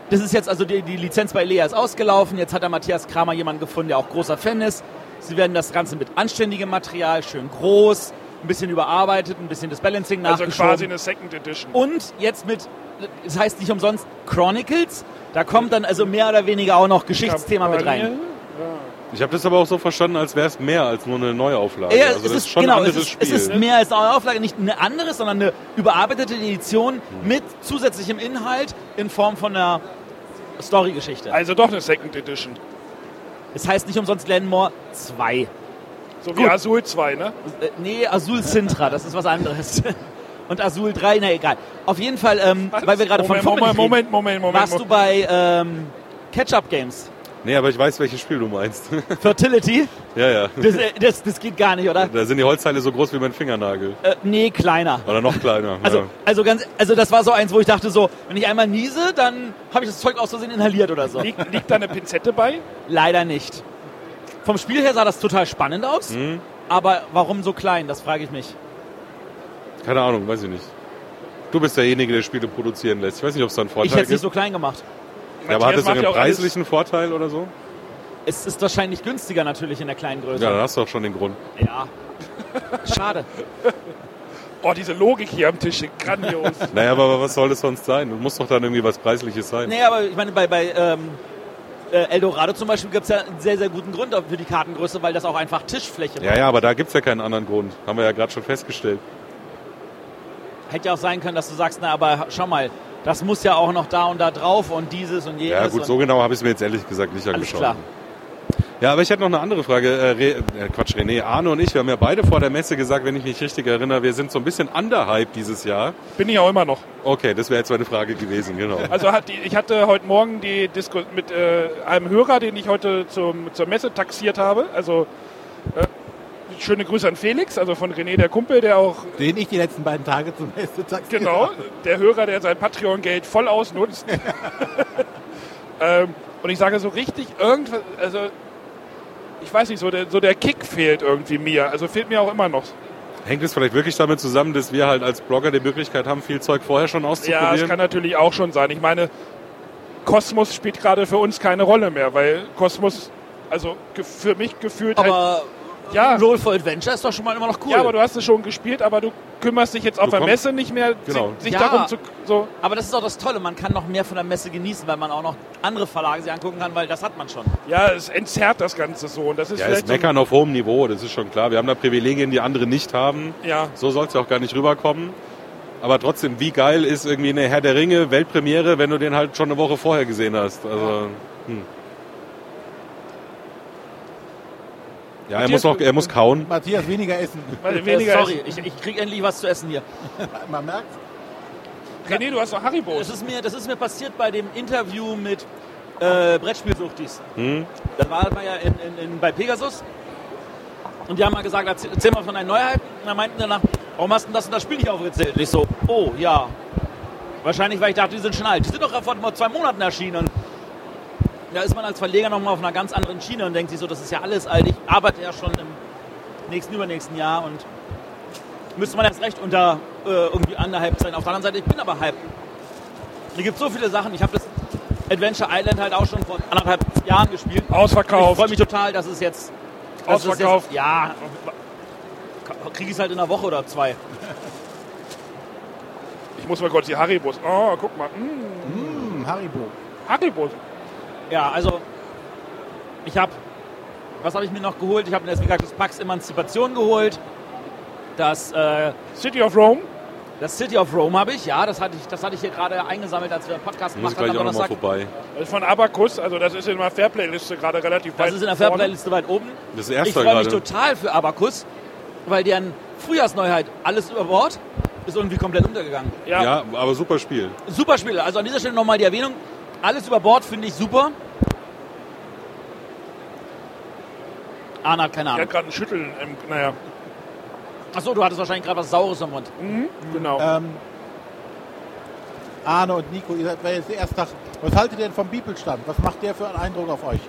Speaker 2: das ist jetzt also die, die Lizenz bei Lea ist ausgelaufen. Jetzt hat der Matthias Kramer jemanden gefunden, der auch großer Fan ist. Sie werden das Ganze mit anständigem Material, schön groß, ein bisschen überarbeitet, ein bisschen das Balancing
Speaker 3: Also
Speaker 2: nachgeschoben.
Speaker 3: quasi eine Second Edition.
Speaker 2: Und jetzt mit, das heißt nicht umsonst Chronicles. Da kommt dann also mehr oder weniger auch noch Geschichtsthema mit rein.
Speaker 4: Ich habe das aber auch so verstanden, als wäre es mehr als nur eine Neuauflage.
Speaker 2: Ja,
Speaker 4: also
Speaker 2: es ist,
Speaker 4: schon
Speaker 2: genau,
Speaker 4: ein
Speaker 2: es
Speaker 4: anderes
Speaker 2: ist,
Speaker 4: Spiel.
Speaker 2: es ist mehr als eine Auflage, nicht eine andere, sondern eine überarbeitete Edition mit zusätzlichem Inhalt in Form von einer Story-Geschichte.
Speaker 3: Also doch eine Second Edition.
Speaker 2: Es heißt nicht umsonst Glenmore 2.
Speaker 3: So wie
Speaker 2: Gut.
Speaker 3: Azul 2, ne?
Speaker 2: Äh, nee, Azul Sintra, das ist was anderes. Und Azul 3, na egal. Auf jeden Fall, ähm, weil wir gerade von
Speaker 3: Moment, Moment, Moment, Moment, Moment.
Speaker 2: warst du bei ähm, Catch-Up Games.
Speaker 4: Nee, aber ich weiß, welches Spiel du meinst.
Speaker 2: Fertility,
Speaker 4: ja, ja.
Speaker 2: das, äh, das, das geht gar nicht, oder?
Speaker 4: Da sind die Holzteile so groß wie mein Fingernagel.
Speaker 2: Äh, nee, kleiner.
Speaker 4: Oder noch kleiner.
Speaker 2: Also,
Speaker 4: ja.
Speaker 2: also ganz, also das war so eins, wo ich dachte so, wenn ich einmal niese, dann habe ich das Zeug aus Versehen inhaliert oder so.
Speaker 3: Liegt, liegt da eine Pinzette bei?
Speaker 2: Leider nicht. Vom Spiel her sah das total spannend aus,
Speaker 4: Hm?
Speaker 2: aber warum so klein, das frage ich mich.
Speaker 4: Keine Ahnung, weiß ich nicht. Du bist derjenige, der Spiele produzieren lässt. Ich weiß nicht, ob es da einen
Speaker 2: Ich
Speaker 4: Vorteil
Speaker 2: hätte es nicht
Speaker 4: gibt.
Speaker 2: so klein gemacht.
Speaker 4: Ja, aber hat es
Speaker 3: macht
Speaker 4: einen preislichen Vorteil oder so?
Speaker 2: Es ist wahrscheinlich günstiger natürlich in der kleinen Größe.
Speaker 4: Ja, dann hast du auch schon den Grund.
Speaker 2: Ja. Schade.
Speaker 3: Oh, diese Logik hier am Tisch, grandios.
Speaker 4: Naja, aber was soll das sonst sein? Du musst doch dann irgendwie was Preisliches sein.
Speaker 2: Nee, aber ich meine, bei, bei ähm, äh, Eldorado zum Beispiel gibt es ja einen sehr, sehr guten Grund für die Kartengröße, weil das auch einfach Tischfläche
Speaker 4: Ja, ja, aber da gibt's ja keinen anderen Grund. Haben wir ja gerade schon festgestellt.
Speaker 2: Hätte ja auch sein können, dass du sagst, na, aber schau mal, das muss ja auch noch da und da drauf und dieses und jenes.
Speaker 4: Ja, gut, so genau habe ich es mir jetzt ehrlich gesagt nicht
Speaker 2: Alles
Speaker 4: angeschaut.
Speaker 2: klar.
Speaker 4: Ja, aber ich hätte noch eine andere Frage. Äh, Re äh, Quatsch, René, Arne und ich, wir haben ja beide vor der Messe gesagt, wenn ich mich richtig erinnere, wir sind so ein bisschen underhyped dieses Jahr.
Speaker 3: Bin ich auch immer noch.
Speaker 4: Okay, das wäre jetzt meine Frage gewesen, genau.
Speaker 3: Also hat die, ich hatte heute Morgen die Disku mit äh, einem Hörer, den ich heute zum, zur Messe taxiert habe. Also äh, schöne Grüße an Felix, also von René, der Kumpel, der auch,
Speaker 1: Den ich die letzten beiden Tage zum Messe taxiert
Speaker 3: genau, der Hörer, der sein Patreon-Geld voll ausnutzt. ähm, und ich sage so richtig, irgendwas, also ich weiß nicht, so der, so der Kick fehlt irgendwie mir. Also fehlt mir auch immer noch.
Speaker 4: Hängt es vielleicht wirklich damit zusammen, dass wir halt als Blogger die Möglichkeit haben, viel Zeug vorher schon
Speaker 3: Ja, es
Speaker 4: auszuprobieren?
Speaker 3: kann natürlich auch schon sein. Ich meine, Kosmos spielt gerade für uns keine Rolle mehr, weil Kosmos, also für mich gefühlt halt,
Speaker 2: Aber
Speaker 3: Ja.
Speaker 2: Roll for Adventure ist doch schon mal immer noch cool.
Speaker 3: Ja, aber du hast es schon gespielt, aber du kümmerst dich jetzt auf
Speaker 4: Du
Speaker 3: der Messe nicht mehr,
Speaker 4: Genau.
Speaker 3: sich, sich
Speaker 2: Ja.
Speaker 3: darum zu. So.
Speaker 2: Aber das ist auch das Tolle, man kann noch mehr von der Messe genießen, weil man auch noch andere Verlage sich angucken kann, weil das hat man schon.
Speaker 3: Ja, es entzerrt das Ganze so. Und das ist
Speaker 4: Ja, es.
Speaker 3: So,
Speaker 4: meckern auf hohem Niveau, das ist schon klar. Wir haben da Privilegien, die andere nicht haben.
Speaker 3: ja,
Speaker 4: So soll es ja auch gar nicht rüberkommen. Aber trotzdem, wie geil ist irgendwie eine Herr der Ringe Weltpremiere, wenn du den halt schon eine Woche vorher gesehen hast. Also, hm. Ja, er muss, noch, er muss kauen.
Speaker 1: Matthias, weniger essen.
Speaker 3: Weil weniger
Speaker 2: äh, sorry,
Speaker 3: essen.
Speaker 2: ich, ich kriege endlich was zu essen hier.
Speaker 1: Man merkt
Speaker 3: René, du hast doch Haribos.
Speaker 2: Das ist mir, das ist mir passiert bei dem Interview mit äh, Brettspielsuchtis.
Speaker 4: Hm?
Speaker 2: Das war mal ja in, in, in, bei Pegasus. Und die haben mal gesagt, erzähl, erzähl mal von deinen Neuheiten. Und dann meinten danach, warum hast du das und das Spiel nicht aufgezählt? Und ich so, oh ja. Wahrscheinlich, weil ich dachte, die sind schon alt. Die sind doch vor vor zwei Monaten erschienen. Und da ist man als Verleger nochmal auf einer ganz anderen Schiene und denkt sich so, das ist ja alles alt. Ich arbeite ja schon im nächsten, übernächsten Jahr und müsste man erst recht unter äh, irgendwie underhyped sein. Auf der anderen Seite, ich bin aber hyped. Hier gibt so viele Sachen. Ich habe das Adventure Island halt auch schon vor anderthalb Jahren gespielt. Ich
Speaker 3: Ausverkauft.
Speaker 2: freue mich total, dass es jetzt. dass es
Speaker 3: Ausverkauft.
Speaker 2: Jetzt, ja, kriege ich es halt in einer Woche oder zwei.
Speaker 3: Ich muss mal kurz die Haribos. Oh, guck mal. Mm,
Speaker 1: hm, Haribo.
Speaker 3: Haribos.
Speaker 2: Ja, also ich habe, was habe ich mir noch geholt? Ich habe mir das, wie gesagt, das Pax Emanzipation geholt. Das, äh,
Speaker 3: City of Rome.
Speaker 2: das City of Rome habe ich, ja, das hatte ich, das hatte ich hier gerade eingesammelt, als wir einen Podcast
Speaker 4: ich
Speaker 2: gemacht haben
Speaker 4: gleich
Speaker 2: am
Speaker 4: auch nochmal vorbei.
Speaker 3: Das ist von Abacus. Also das ist in meiner Fairplay-Liste gerade relativ weit
Speaker 2: Das ist in der. Fairplay-Liste weit oben.
Speaker 4: Das
Speaker 2: Ich
Speaker 4: erste
Speaker 2: freue mich total für Abacus, weil deren Frühjahrsneuheit, alles über Bord, ist irgendwie komplett untergegangen.
Speaker 3: Ja.
Speaker 4: Ja, aber super Spiel.
Speaker 2: Super Spiel. Also an dieser Stelle nochmal die Erwähnung. Alles über Bord finde ich super. Arne hat keine Ahnung.
Speaker 3: hatte gerade ein Schütteln. Im, naja,
Speaker 2: Achso, du hattest wahrscheinlich gerade was Saures im Mund.
Speaker 3: genau.
Speaker 1: Ähm, Arne und Nico, ihr seid jetzt der erste Tag. Was haltet ihr denn vom Bibelstand? Was macht der für einen Eindruck auf euch?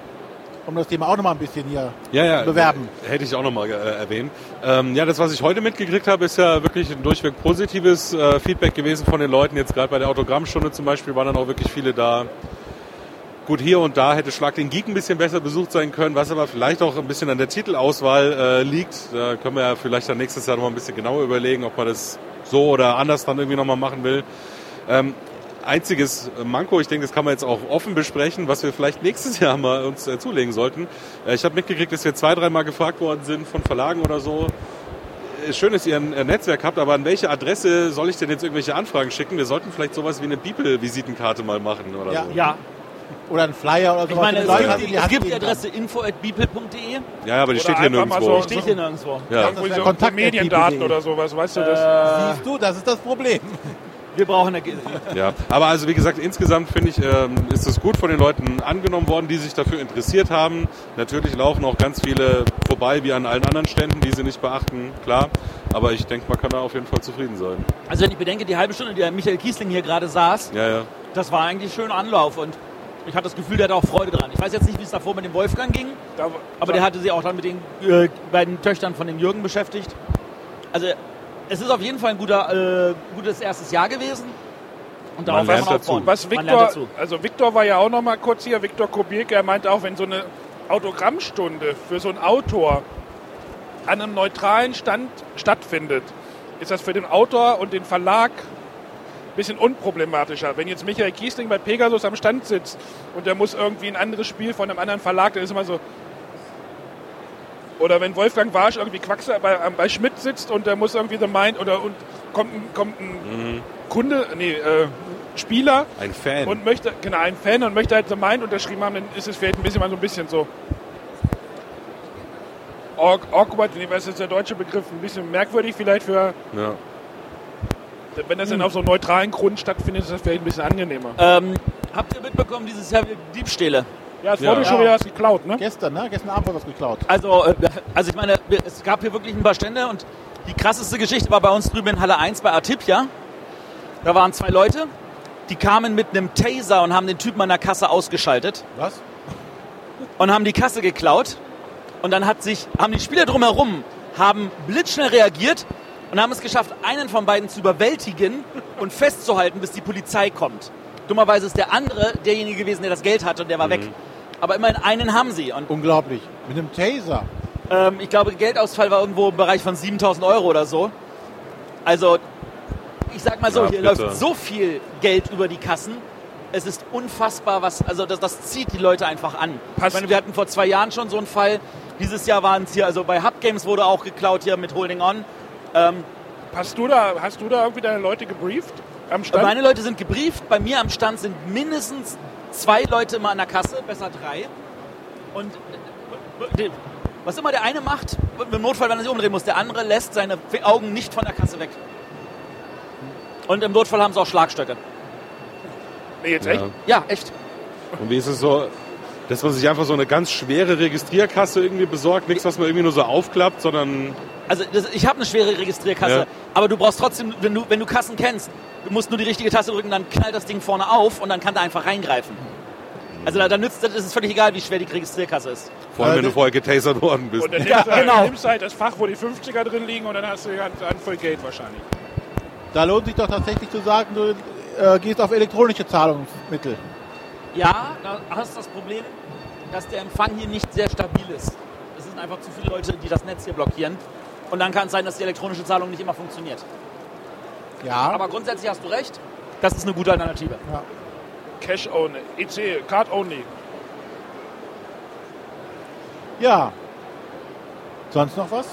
Speaker 1: Um das Thema auch noch mal ein bisschen hier
Speaker 4: Ja, ja.
Speaker 1: bewerben.
Speaker 4: Hätte ich auch nochmal äh, erwähnt. Ähm, ja, das, was ich heute mitgekriegt habe, ist ja wirklich ein durchweg positives äh, Feedback gewesen von den Leuten. Jetzt gerade bei der Autogrammstunde zum Beispiel waren dann auch wirklich viele da. Gut, hier und da hätte Schlag den Geek ein bisschen besser besucht sein können, was aber vielleicht auch ein bisschen an der Titelauswahl äh, liegt. Da können wir ja vielleicht dann nächstes Jahr nochmal ein bisschen genauer überlegen, ob man das so oder anders dann irgendwie nochmal machen will. Ähm, einziges Manko, ich denke, das kann man jetzt auch offen besprechen, was wir vielleicht nächstes Jahr mal uns äh, zulegen sollten. Äh, ich habe mitgekriegt, dass wir zwei, dreimal gefragt worden sind von Verlagen oder so. Äh, Schön, dass ihr ein äh, Netzwerk habt, aber an welche Adresse soll ich denn jetzt irgendwelche Anfragen schicken? Wir sollten vielleicht sowas wie eine Bibel-Visitenkarte mal machen oder
Speaker 1: Ja.
Speaker 4: so.
Speaker 2: Ja,
Speaker 1: Oder ein Flyer oder
Speaker 2: ich
Speaker 1: sowas.
Speaker 2: meine, es gibt,
Speaker 1: in
Speaker 2: die,
Speaker 1: die
Speaker 2: es gibt die Adresse info.beeple.de.
Speaker 4: Ja, ja, aber die
Speaker 3: Oder
Speaker 4: steht hier nirgendwo.
Speaker 3: so-
Speaker 2: Steht hier nirgendwo.
Speaker 4: Ja.
Speaker 3: So
Speaker 1: Kontakt-
Speaker 3: Mediendaten
Speaker 1: at
Speaker 3: oder sowas, weißt du das?
Speaker 1: kann. Siehst du, das ist das Problem.
Speaker 2: Wir brauchen eine.
Speaker 4: Ja, aber also wie gesagt, insgesamt finde ich, ähm, ist es gut von den Leuten angenommen worden, die sich dafür interessiert haben. Natürlich laufen auch ganz viele vorbei, wie an allen anderen Ständen, die sie nicht beachten, klar. Aber ich denke, man kann da auf jeden Fall zufrieden sein.
Speaker 2: Also wenn ich bedenke, die halbe Stunde, die der Michael Kiesling hier gerade saß,
Speaker 4: Ja, ja.
Speaker 2: das war eigentlich schön Anlauf und ich hatte das Gefühl, der hatte auch Freude dran. Ich weiß jetzt nicht, wie es davor mit dem Wolfgang ging,
Speaker 3: Da,
Speaker 2: aber der hatte sich auch dann mit den äh, beiden Töchtern von dem Jürgen beschäftigt. Also es ist auf jeden Fall ein guter, äh, gutes erstes Jahr gewesen. Und darauf
Speaker 4: lernt
Speaker 2: kann man
Speaker 4: dazu.
Speaker 3: Was
Speaker 2: Man lernt
Speaker 3: Victor,
Speaker 2: dazu.
Speaker 3: also Victor war ja auch noch mal kurz hier, Victor Kubierke, er meinte auch, wenn so eine Autogrammstunde für so einen Autor an einem neutralen Stand stattfindet, ist das für den Autor und den Verlag ein bisschen unproblematischer. Wenn jetzt Michael Kiesling bei Pegasus am Stand sitzt und der muss irgendwie ein anderes Spiel von einem anderen Verlag, dann ist immer so. Oder wenn Wolfgang Warsch irgendwie Quaxer bei, bei Schmidt sitzt und der muss irgendwie The Mind oder und kommt ein, kommt ein Kunde, nee, äh, Spieler
Speaker 4: Ein Fan.
Speaker 3: und möchte, genau, ein Fan und möchte halt The Mind unterschrieben haben, dann ist es vielleicht ein bisschen mal so ein bisschen so awk- awkward, nee, was ist der deutsche Begriff, ein bisschen merkwürdig vielleicht für,
Speaker 4: ja.
Speaker 3: wenn das dann auf so einem neutralen Grund stattfindet, ist das vielleicht ein bisschen angenehmer.
Speaker 2: Ähm, habt ihr mitbekommen, dieses Jahr Diebstähle?
Speaker 3: Ja, es
Speaker 4: Ja.
Speaker 3: wurde schon
Speaker 1: Ja.
Speaker 3: wieder was geklaut, ne?
Speaker 1: Gestern, ne? Gestern Abend wurde was geklaut.
Speaker 2: Also, äh, also ich meine, es gab hier wirklich ein paar Stände und die krasseste Geschichte war bei uns drüben in Halle 1 bei Artipia. Da waren zwei Leute, die kamen mit einem Taser und haben den Typen an der Kasse ausgeschaltet
Speaker 1: Was?
Speaker 2: und haben die Kasse geklaut. Und dann hat sich, haben die Spieler drumherum, haben blitzschnell reagiert und haben es geschafft, einen von beiden zu überwältigen und festzuhalten, bis die Polizei kommt. Dummerweise ist der andere derjenige gewesen, der das Geld hatte und der war weg. Aber immerhin einen haben sie. Und
Speaker 1: Unglaublich. Mit einem Taser.
Speaker 2: ähm, ich glaube, Geldausfall war irgendwo im Bereich von 7000 Euro oder so. Also, ich sag mal so,
Speaker 4: Ja,
Speaker 2: hier
Speaker 4: bitte.
Speaker 2: läuft so viel Geld über die Kassen. Es ist unfassbar, was, also das, das zieht die Leute einfach an.
Speaker 3: Passt.
Speaker 2: Ich meine, wir hatten vor zwei Jahren schon so einen Fall. Dieses Jahr waren es hier, also bei Hub Games wurde auch geklaut hier mit Holding On. Ähm,
Speaker 3: Hast du da, hast du da irgendwie deine Leute gebrieft am Stand?
Speaker 2: Meine Leute sind gebrieft. Bei mir am Stand sind mindestens zwei Leute immer an der Kasse, besser drei. Und was immer der eine macht, im Notfall, wenn er sich umdrehen muss, der andere lässt seine Augen nicht von der Kasse weg. Und im Notfall haben sie auch Schlagstöcke.
Speaker 3: Nee, jetzt echt?
Speaker 2: Ja, echt.
Speaker 4: Und wie ist es so, dass man sich einfach so eine ganz schwere Registrierkasse irgendwie besorgt? Nichts, was man irgendwie nur so aufklappt, sondern...
Speaker 2: Also das, ich habe eine schwere Registrierkasse,
Speaker 4: Ja.
Speaker 2: aber du brauchst trotzdem, wenn du, wenn du Kassen kennst, du musst nur die richtige Taste drücken, dann knallt das Ding vorne auf und dann kann der einfach reingreifen. Also da, da nützt das ist es völlig egal, wie schwer die Registrierkasse ist.
Speaker 4: Vor allem,
Speaker 1: Äh,
Speaker 4: wenn du vorher getasert worden bist.
Speaker 3: Und dann
Speaker 2: Ja,
Speaker 3: nimmst, du halt,
Speaker 2: genau.
Speaker 3: nimmst du halt das Fach, wo die 50er drin liegen und dann hast du ganz voll Geld wahrscheinlich.
Speaker 1: Da lohnt sich doch tatsächlich zu sagen, du äh, gehst auf elektronische Zahlungsmittel.
Speaker 2: Ja, da hast du das Problem, dass der Empfang hier nicht sehr stabil ist. Es sind einfach zu viele Leute, die das Netz hier blockieren. Und dann kann es sein, dass die elektronische Zahlung nicht immer funktioniert.
Speaker 1: Ja,
Speaker 2: Aber grundsätzlich hast du recht, das ist eine gute Alternative.
Speaker 3: Cash only, EC, Card only.
Speaker 1: ja. Sonst noch was?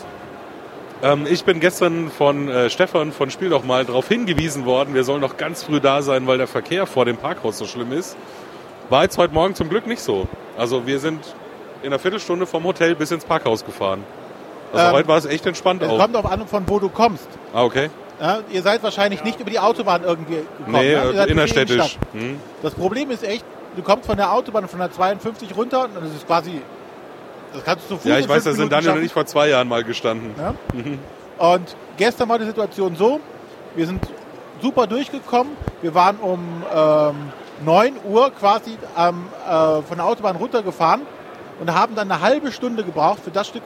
Speaker 4: Ähm, ich bin gestern von äh, Stefan von Spiel doch mal darauf hingewiesen worden, wir sollen noch ganz früh da sein, weil der Verkehr vor dem Parkhaus so schlimm ist. War jetzt heute Morgen zum Glück nicht so. Also wir sind in einer Viertelstunde vom Hotel bis ins Parkhaus gefahren. Also
Speaker 1: Ähm,
Speaker 4: heute war es echt entspannt
Speaker 1: Es
Speaker 4: auch.
Speaker 1: kommt darauf an, von wo du kommst.
Speaker 4: Ah, okay.
Speaker 1: Ja, ihr seid wahrscheinlich nicht über die Autobahn irgendwie gekommen.
Speaker 4: Nee,
Speaker 1: ne? Ihr
Speaker 4: äh, innerstädtisch. Hm.
Speaker 1: Das Problem ist echt, du kommst von der Autobahn von der 52 runter und das ist quasi, das kannst du zu Fuß
Speaker 4: Ja, ich weiß, da sind Daniel und ich vor zwei Jahren mal gestanden.
Speaker 1: Ja? Und gestern war die Situation so, wir sind super durchgekommen. Wir waren um ähm, 9 Uhr quasi ähm, äh, von der Autobahn runtergefahren und haben dann eine halbe Stunde gebraucht für das Stück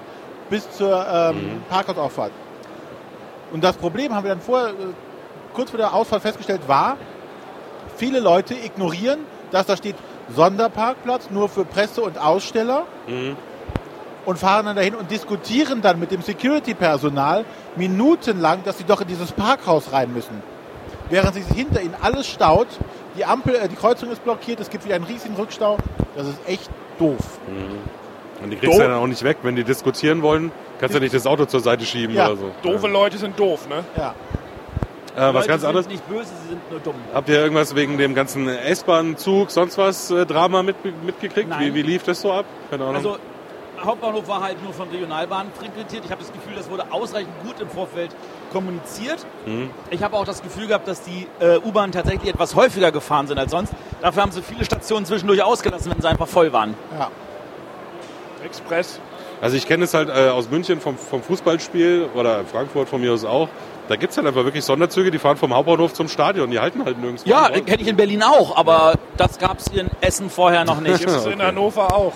Speaker 1: bis zur ähm, Parkhausauffahrt. Und das Problem haben wir dann vorher, äh, kurz vor der Ausfahrt festgestellt, war, viele Leute ignorieren, dass da steht Sonderparkplatz nur für Presse und Aussteller
Speaker 4: Mhm.
Speaker 1: und fahren dann dahin und diskutieren dann mit dem Security-Personal minutenlang, dass sie doch in dieses Parkhaus rein müssen. Während sich hinter ihnen alles staut, die Ampel, äh, die Kreuzung ist blockiert, es gibt wieder einen riesigen Rückstau. Das ist echt doof.
Speaker 4: Und die kriegst du ja dann auch nicht weg. Wenn die diskutieren wollen, kannst du nicht das Auto zur Seite schieben
Speaker 1: Ja.
Speaker 4: oder so.
Speaker 3: Doofe Leute sind doof, ne?
Speaker 1: Ja.
Speaker 4: Ja. Äh, was
Speaker 2: Leute
Speaker 4: ganz
Speaker 2: sind
Speaker 4: anderes.
Speaker 2: nicht böse, sie sind nur dumm.
Speaker 4: Habt ihr irgendwas wegen dem ganzen S-Bahn-Zug, sonst was äh, Drama mit, mitgekriegt?
Speaker 2: Nein.
Speaker 4: Wie, wie lief das so ab? Keine Ahnung.
Speaker 2: Also Hauptbahnhof war halt nur von Regionalbahnen frequentiert. Ich habe das Gefühl, das wurde ausreichend gut im Vorfeld kommuniziert.
Speaker 4: Mhm.
Speaker 2: Ich habe auch das Gefühl gehabt, dass die äh, U-Bahnen tatsächlich etwas häufiger gefahren sind als sonst. Dafür haben sie viele Stationen zwischendurch ausgelassen, wenn sie einfach voll waren.
Speaker 1: ja.
Speaker 3: Express.
Speaker 4: Also ich kenne es halt äh, aus München vom, vom Fußballspiel oder Frankfurt von mir aus auch. Da gibt es halt einfach wirklich Sonderzüge, die fahren vom Hauptbahnhof zum Stadion. Die halten halt nirgends.
Speaker 2: Ja, kenne ich in Berlin auch, aber das gab es in Essen vorher noch nicht.
Speaker 3: Gibt es in
Speaker 4: Okay.
Speaker 3: Hannover auch.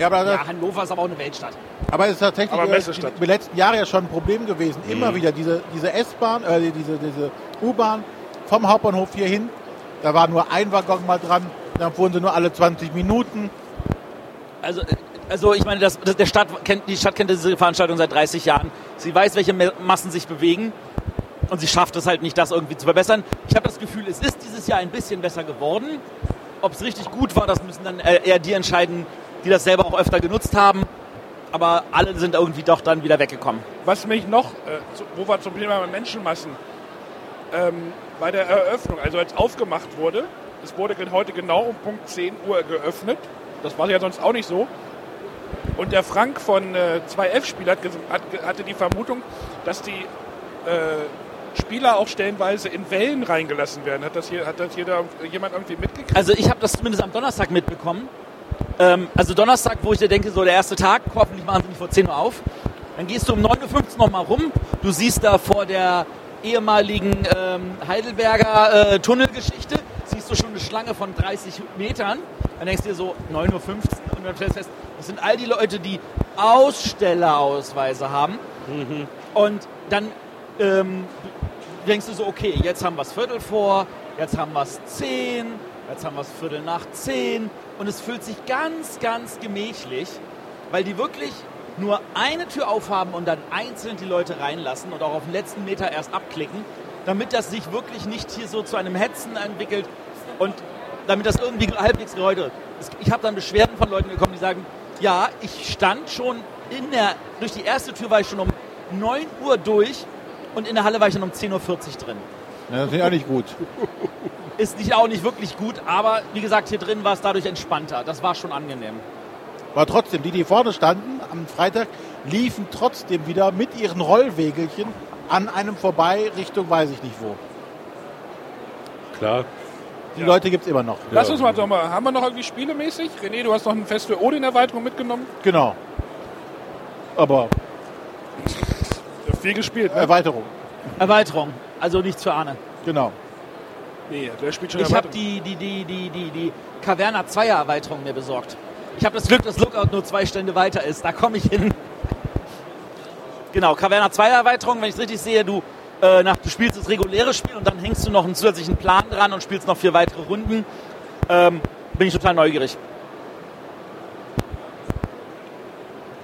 Speaker 1: Ja, aber,
Speaker 2: Ja, Hannover ist aber auch eine Weltstadt.
Speaker 1: aber es ist tatsächlich
Speaker 3: Aber
Speaker 1: äh, in den letzten Jahren ja schon ein Problem gewesen. Immer wieder diese, diese S-Bahn, äh, diese, diese U-Bahn vom Hauptbahnhof hier hin. Da war nur ein Waggon mal dran. Dann fuhren sie nur alle 20 Minuten.
Speaker 2: Also, äh, also ich meine, das, das, der Stadt kennt, die Stadt kennt diese Veranstaltung seit 30 Jahren. Sie weiß, welche Massen sich bewegen und sie schafft es halt nicht, das irgendwie zu verbessern. Ich habe das Gefühl, es ist dieses Jahr ein bisschen besser geworden. Ob es richtig gut war, das müssen dann äh, eher die entscheiden, die das selber auch öfter genutzt haben. Aber alle sind irgendwie doch dann wieder weggekommen.
Speaker 3: Was mich noch, äh, wo wir zum Thema Menschenmassen, ähm, bei der Eröffnung, also als aufgemacht wurde, es wurde heute genau um Punkt 10 Uhr geöffnet. Das war ja sonst auch nicht so. Und der Frank von äh, 2F-Spiel hat, hat, hatte die Vermutung, dass die äh, Spieler auch stellenweise in Wellen reingelassen werden. Hat das hier, hat das hier da jemand irgendwie mitgekriegt?
Speaker 2: Also ich habe das zumindest am Donnerstag mitbekommen. Ähm, also Donnerstag, wo ich dir denke, so der erste Tag, hoffentlich machen sie nicht vor 10 Uhr auf. Dann gehst du um 9.15 Uhr nochmal rum. Du siehst da vor der ehemaligen ähm, Heidelberger äh, Tunnelgeschichte, siehst du schon eine Schlange von 30 Metern. Dann denkst du dir so 9.15 Uhr und dann stellst du fest, das sind all die Leute, die Ausstellerausweise haben. Und dann ähm, denkst du so, okay, jetzt haben wir es Viertel vor, jetzt haben wir es zehn, jetzt haben wir es Viertel nach zehn und es fühlt sich ganz, ganz gemächlich, weil die wirklich nur eine Tür aufhaben und dann einzeln die Leute reinlassen und auch auf den letzten Meter erst abklicken, damit das sich wirklich nicht hier so zu einem Hetzen entwickelt und damit das irgendwie halbwegs ist. Ich habe dann Beschwerden von Leuten bekommen, die sagen, ja, ich stand schon in der, durch die erste Tür war ich schon um 9 Uhr durch und in der Halle war ich dann um 10.40 Uhr drin.
Speaker 1: Ja, das ist ja nicht gut.
Speaker 2: Ist nicht, auch nicht wirklich gut, aber wie gesagt, hier drin war es dadurch entspannter. Das war schon angenehm.
Speaker 1: Aber trotzdem, die, die vorne standen am Freitag, liefen trotzdem wieder mit ihren Rollwegelchen an einem vorbei Richtung weiß ich nicht wo.
Speaker 4: Klar.
Speaker 1: Die Leute gibt es immer noch.
Speaker 3: Lass uns mal, doch mal, haben wir noch irgendwie spielemäßig? René, du hast noch ein Fest für Odin-Erweiterung mitgenommen?
Speaker 1: Genau. Aber
Speaker 3: Ja, viel gespielt, ne?
Speaker 1: Erweiterung.
Speaker 2: Erweiterung, also nichts für Arne.
Speaker 1: Genau.
Speaker 3: Nee, der spielt schon
Speaker 2: Ich habe die, die, die, die, die, die Caverna 2er Erweiterung mir besorgt. Ich habe das Glück, dass Lookout nur zwei Stände weiter ist. Da komme ich hin. Genau, Caverna 2er Erweiterung, wenn ich es richtig sehe, du, äh, nach, du spielst das reguläre Spiel und dann hängst du noch einen zusätzlichen Plan dran und spielst noch vier weitere Runden. Ähm, bin ich total neugierig.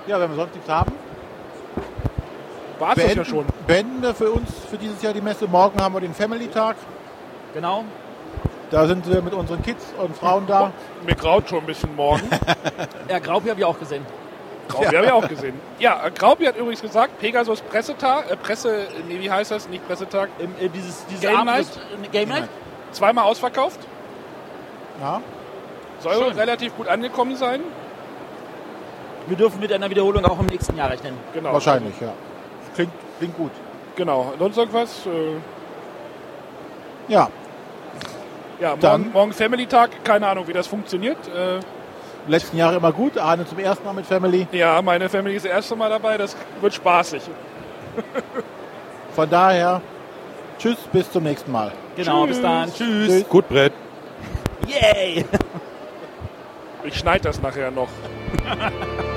Speaker 1: Ja, wenn wir sonst nichts haben,
Speaker 3: War es ja schon.
Speaker 1: beenden wir für uns für dieses Jahr die Messe. Morgen haben wir den Family Tag.
Speaker 2: Genau.
Speaker 1: Da sind wir mit unseren Kids und Frauen da.
Speaker 3: Mir graut schon ein bisschen morgen.
Speaker 2: Ja, Graupi habe ich auch gesehen.
Speaker 3: Graubi habe ich auch gesehen. Ja, äh, Graubi hat übrigens gesagt, Pegasus Pressetag, äh, Presse, nee, wie heißt das? Nicht Pressetag.
Speaker 2: Im, äh, dieses, diese
Speaker 3: Game
Speaker 2: Abend-
Speaker 3: Night?
Speaker 2: äh, Game Night?
Speaker 3: Zweimal ausverkauft.
Speaker 1: Ja.
Speaker 3: Soll
Speaker 2: Schön.
Speaker 3: relativ gut angekommen sein.
Speaker 2: Wir dürfen mit einer Wiederholung auch im nächsten Jahr rechnen.
Speaker 3: Genau.
Speaker 1: Wahrscheinlich, ja. Klingt, klingt gut.
Speaker 3: Genau. Sonst irgendwas? Äh,
Speaker 1: Ja,
Speaker 3: ja,
Speaker 1: Dann-
Speaker 3: morgen, morgen Family Tag. Keine Ahnung, wie das funktioniert. Äh,
Speaker 1: letzten Jahre immer gut. Arne zum ersten Mal mit Family.
Speaker 3: ja, meine Family ist das erste Mal dabei. Das wird spaßig.
Speaker 1: Von daher, tschüss, bis zum nächsten Mal.
Speaker 2: Genau,
Speaker 3: Tschüss.
Speaker 2: bis dann. Tschüss.
Speaker 1: Tschüss.
Speaker 4: Gut, Brett.
Speaker 2: Yay!
Speaker 3: Ich schneide das nachher noch.